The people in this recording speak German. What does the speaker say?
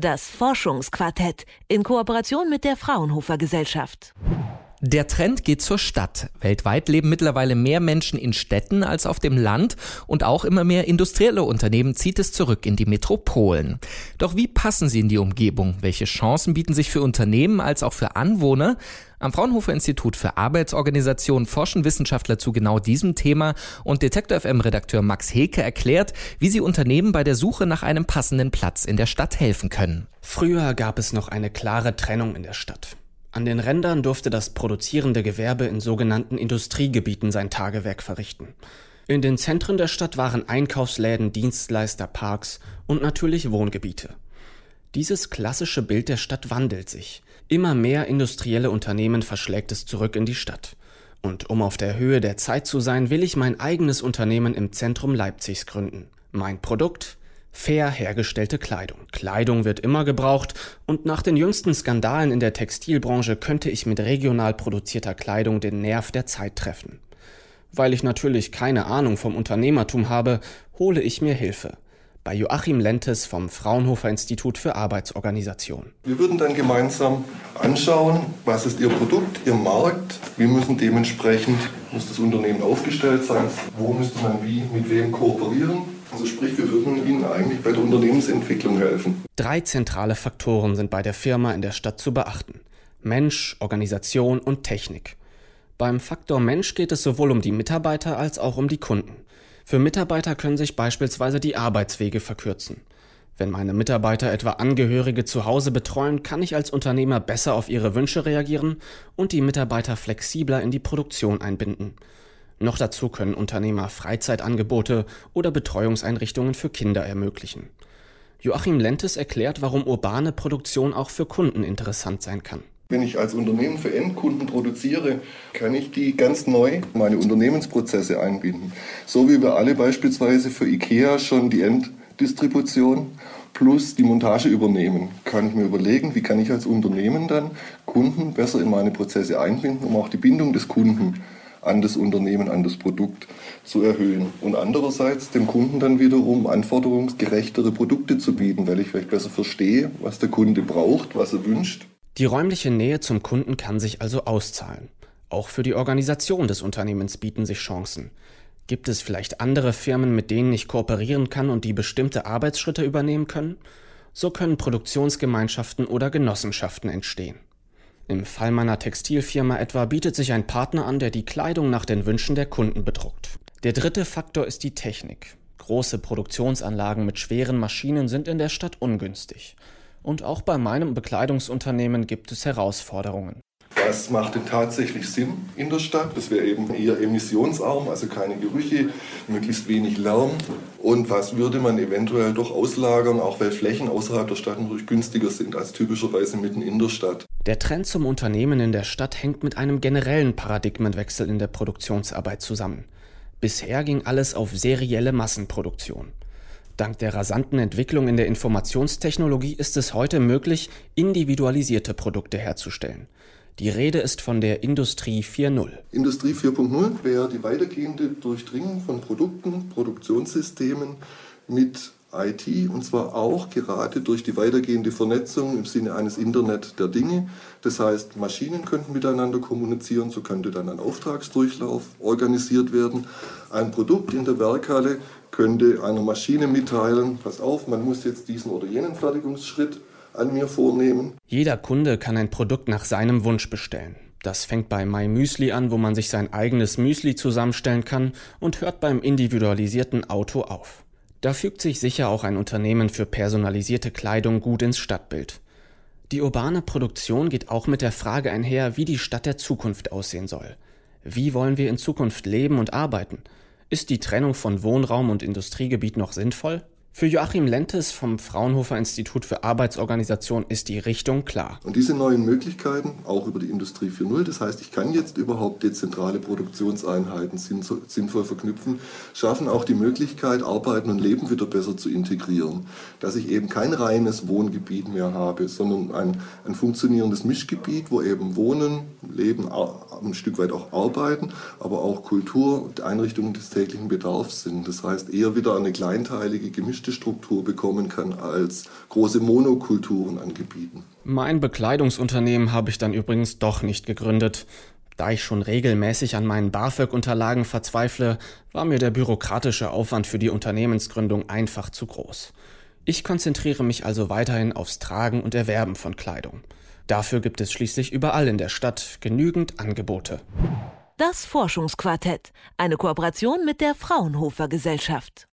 Das Forschungsquartett in Kooperation mit der Fraunhofer Gesellschaft. Der Trend geht zur Stadt. Weltweit leben mittlerweile mehr Menschen in Städten als auf dem Land und auch immer mehr industrielle Unternehmen zieht es zurück in die Metropolen. Doch wie passen sie in die Umgebung? Welche Chancen bieten sich für Unternehmen als auch für Anwohner? Am Fraunhofer Institut für Arbeitsorganisation forschen Wissenschaftler zu genau diesem Thema und Detektor FM Redakteur Max Heke erklärt, wie sie Unternehmen bei der Suche nach einem passenden Platz in der Stadt helfen können. Früher gab es noch eine klare Trennung in der Stadt. An den Rändern durfte das produzierende Gewerbe in sogenannten Industriegebieten sein Tagewerk verrichten. In den Zentren der Stadt waren Einkaufsläden, Dienstleister, Parks und natürlich Wohngebiete. Dieses klassische Bild der Stadt wandelt sich. Immer mehr industrielle Unternehmen verschlägt es zurück in die Stadt. Und um auf der Höhe der Zeit zu sein, will ich mein eigenes Unternehmen im Zentrum Leipzigs gründen. Mein Produkt? Fair hergestellte Kleidung. Kleidung wird immer gebraucht und nach den jüngsten Skandalen in der Textilbranche könnte ich mit regional produzierter Kleidung den Nerv der Zeit treffen. Weil ich natürlich keine Ahnung vom Unternehmertum habe, hole ich mir Hilfe bei Joachim Lentes vom Fraunhofer Institut für Arbeitsorganisation. Wir würden dann gemeinsam anschauen, was ist Ihr Produkt, Ihr Markt, wie müssen dementsprechend, muss das Unternehmen aufgestellt sein, wo müsste man wie, mit wem kooperieren. Also sprich, wir würden Ihnen eigentlich bei der Unternehmensentwicklung helfen. Drei zentrale Faktoren sind bei der Firma in der Stadt zu beachten. Mensch, Organisation und Technik. Beim Faktor Mensch geht es sowohl um die Mitarbeiter als auch um die Kunden. Für Mitarbeiter können sich beispielsweise die Arbeitswege verkürzen. Wenn meine Mitarbeiter etwa Angehörige zu Hause betreuen, kann ich als Unternehmer besser auf ihre Wünsche reagieren und die Mitarbeiter flexibler in die Produktion einbinden. Noch dazu können Unternehmer Freizeitangebote oder Betreuungseinrichtungen für Kinder ermöglichen. Joachim Lentes erklärt, warum urbane Produktion auch für Kunden interessant sein kann. Wenn ich als Unternehmen für Endkunden produziere, kann ich die ganz neu meine Unternehmensprozesse einbinden. So wie wir alle beispielsweise für IKEA schon die Enddistribution plus die Montage übernehmen, kann ich mir überlegen, wie kann ich als Unternehmen dann Kunden besser in meine Prozesse einbinden, um auch die Bindung des Kunden an das Unternehmen, an das Produkt zu erhöhen. Und andererseits dem Kunden dann wiederum anforderungsgerechtere Produkte zu bieten, weil ich vielleicht besser verstehe, was der Kunde braucht, was er wünscht. Die räumliche Nähe zum Kunden kann sich also auszahlen. Auch für die Organisation des Unternehmens bieten sich Chancen. Gibt es vielleicht andere Firmen, mit denen ich kooperieren kann und die bestimmte Arbeitsschritte übernehmen können? So können Produktionsgemeinschaften oder Genossenschaften entstehen. Im Fall meiner Textilfirma etwa bietet sich ein Partner an, der die Kleidung nach den Wünschen der Kunden bedruckt. Der dritte Faktor ist die Technik. Große Produktionsanlagen mit schweren Maschinen sind in der Stadt ungünstig. Und auch bei meinem Bekleidungsunternehmen gibt es Herausforderungen. Was macht denn tatsächlich Sinn in der Stadt? Das wäre eben eher emissionsarm, also keine Gerüche, möglichst wenig Lärm. Und was würde man eventuell doch auslagern, auch weil Flächen außerhalb der Stadt natürlich günstiger sind als typischerweise mitten in der Stadt? Der Trend zum Unternehmen in der Stadt hängt mit einem generellen Paradigmenwechsel in der Produktionsarbeit zusammen. Bisher ging alles auf serielle Massenproduktion. Dank der rasanten Entwicklung in der Informationstechnologie ist es heute möglich, individualisierte Produkte herzustellen. Die Rede ist von der Industrie 4.0. Industrie 4.0 wäre die weitergehende Durchdringung von Produkten, Produktionssystemen mit IT und zwar auch gerade durch die weitergehende Vernetzung im Sinne eines Internet der Dinge. Das heißt, Maschinen könnten miteinander kommunizieren, so könnte dann ein Auftragsdurchlauf organisiert werden. Ein Produkt in der Werkhalle könnte einer Maschine mitteilen, pass auf, man muss jetzt diesen oder jenen Fertigungsschritt an mir vornehmen. Jeder Kunde kann ein Produkt nach seinem Wunsch bestellen. Das fängt bei MyMüsli an, wo man sich sein eigenes Müsli zusammenstellen kann und hört beim individualisierten Auto auf. Da fügt sich sicher auch ein Unternehmen für personalisierte Kleidung gut ins Stadtbild. Die urbane Produktion geht auch mit der Frage einher, wie die Stadt der Zukunft aussehen soll. Wie wollen wir in Zukunft leben und arbeiten? Ist die Trennung von Wohnraum und Industriegebiet noch sinnvoll? Für Joachim Lentes vom Fraunhofer Institut für Arbeitsorganisation ist die Richtung klar. Und diese neuen Möglichkeiten, auch über die Industrie 4.0, das heißt, ich kann jetzt überhaupt dezentrale Produktionseinheiten sinnvoll verknüpfen, schaffen auch die Möglichkeit, Arbeiten und Leben wieder besser zu integrieren. Dass ich eben kein reines Wohngebiet mehr habe, sondern ein, ein funktionierendes Mischgebiet, wo eben Wohnen, Leben, ein Stück weit auch Arbeiten, aber auch Kultur und Einrichtungen des täglichen Bedarfs sind. Das heißt, eher wieder eine kleinteilige, gemischte Struktur bekommen kann als große Monokulturen an Gebieten. Mein Bekleidungsunternehmen habe ich dann übrigens doch nicht gegründet. Da ich schon regelmäßig an meinen BAföG-Unterlagen verzweifle, war mir der bürokratische Aufwand für die Unternehmensgründung einfach zu groß. Ich konzentriere mich also weiterhin aufs Tragen und Erwerben von Kleidung. Dafür gibt es schließlich überall in der Stadt genügend Angebote. Das Forschungsquartett, eine Kooperation mit der Fraunhofer Gesellschaft.